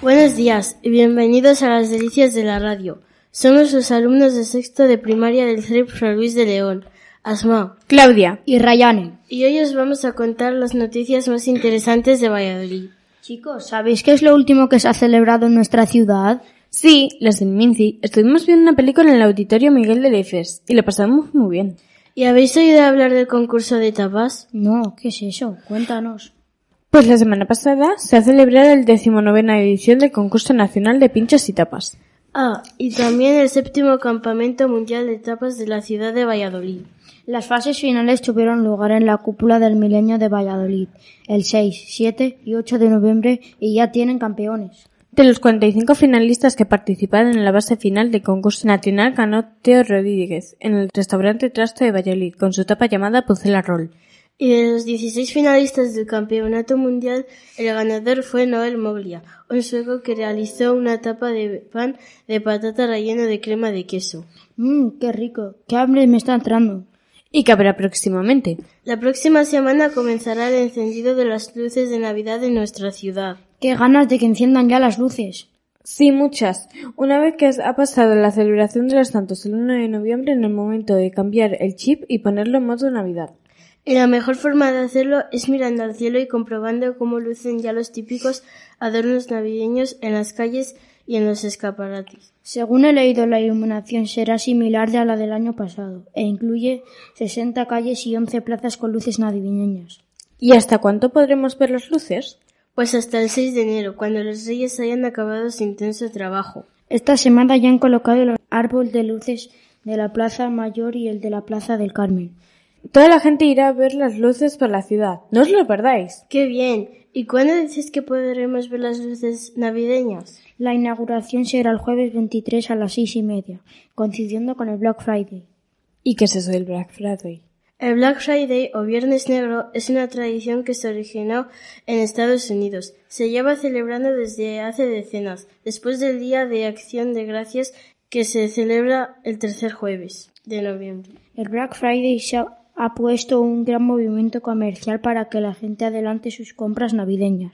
Buenos días y bienvenidos a las delicias de la radio. Somos los alumnos de sexto de primaria del CRIP Fray Luis de León. Asma, Claudia y Rayane. y hoy os vamos a contar las noticias más interesantes de Valladolid. Chicos, ¿sabéis qué es lo último que se ha celebrado en nuestra ciudad? Sí, los del Minci. Estuvimos viendo una película en el Auditorio Miguel de Leifes y lo pasamos muy bien. ¿Y habéis oído hablar del concurso de tapas? No, ¿qué es eso? Cuéntanos. Pues la semana pasada se ha celebrado el decimonovena edición del concurso nacional de pinchos y tapas. Ah, y también el séptimo campamento mundial de tapas de la ciudad de Valladolid. Las fases finales tuvieron lugar en la cúpula del milenio de Valladolid, el 6, 7 y 8 de noviembre y ya tienen campeones. De los 45 finalistas que participaron en la base final del concurso nacional ganó Teo Rodríguez en el restaurante Trasto de Valladolid con su tapa llamada Pucela Roll. Y de los 16 finalistas del campeonato mundial, el ganador fue Noel Moglia, un sueco que realizó una tapa de pan de patata relleno de crema de queso. Mmm, qué rico. Qué hambre me está entrando. ¿Y que habrá próximamente? La próxima semana comenzará el encendido de las luces de Navidad en nuestra ciudad. Qué ganas de que enciendan ya las luces. Sí, muchas. Una vez que ha pasado la celebración de los santos el 1 de noviembre en el momento de cambiar el chip y ponerlo en modo Navidad. Y la mejor forma de hacerlo es mirando al cielo y comprobando cómo lucen ya los típicos adornos navideños en las calles y en los escaparates. Según he leído, la iluminación será similar a la del año pasado e incluye 60 calles y 11 plazas con luces navideñas. ¿Y hasta cuánto podremos ver las luces? Pues hasta el 6 de enero, cuando los reyes hayan acabado su intenso trabajo. Esta semana ya han colocado el árbol de luces de la Plaza Mayor y el de la Plaza del Carmen. Toda la gente irá a ver las luces por la ciudad. No os lo perdáis. ¡Qué bien! ¿Y cuándo dices que podremos ver las luces navideñas? La inauguración será el jueves 23 a las seis y media, coincidiendo con el Black Friday. ¿Y qué es eso del Black Friday? El Black Friday o Viernes Negro es una tradición que se originó en Estados Unidos. Se lleva celebrando desde hace decenas, después del Día de Acción de Gracias que se celebra el tercer jueves de noviembre. El Black Friday se ha, ha puesto un gran movimiento comercial para que la gente adelante sus compras navideñas.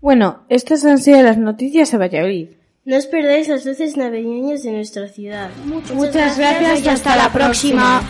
Bueno, estas han sido las noticias de Valladolid. No os perdáis las luces navideñas de nuestra ciudad. Muchas gracias y hasta la próxima.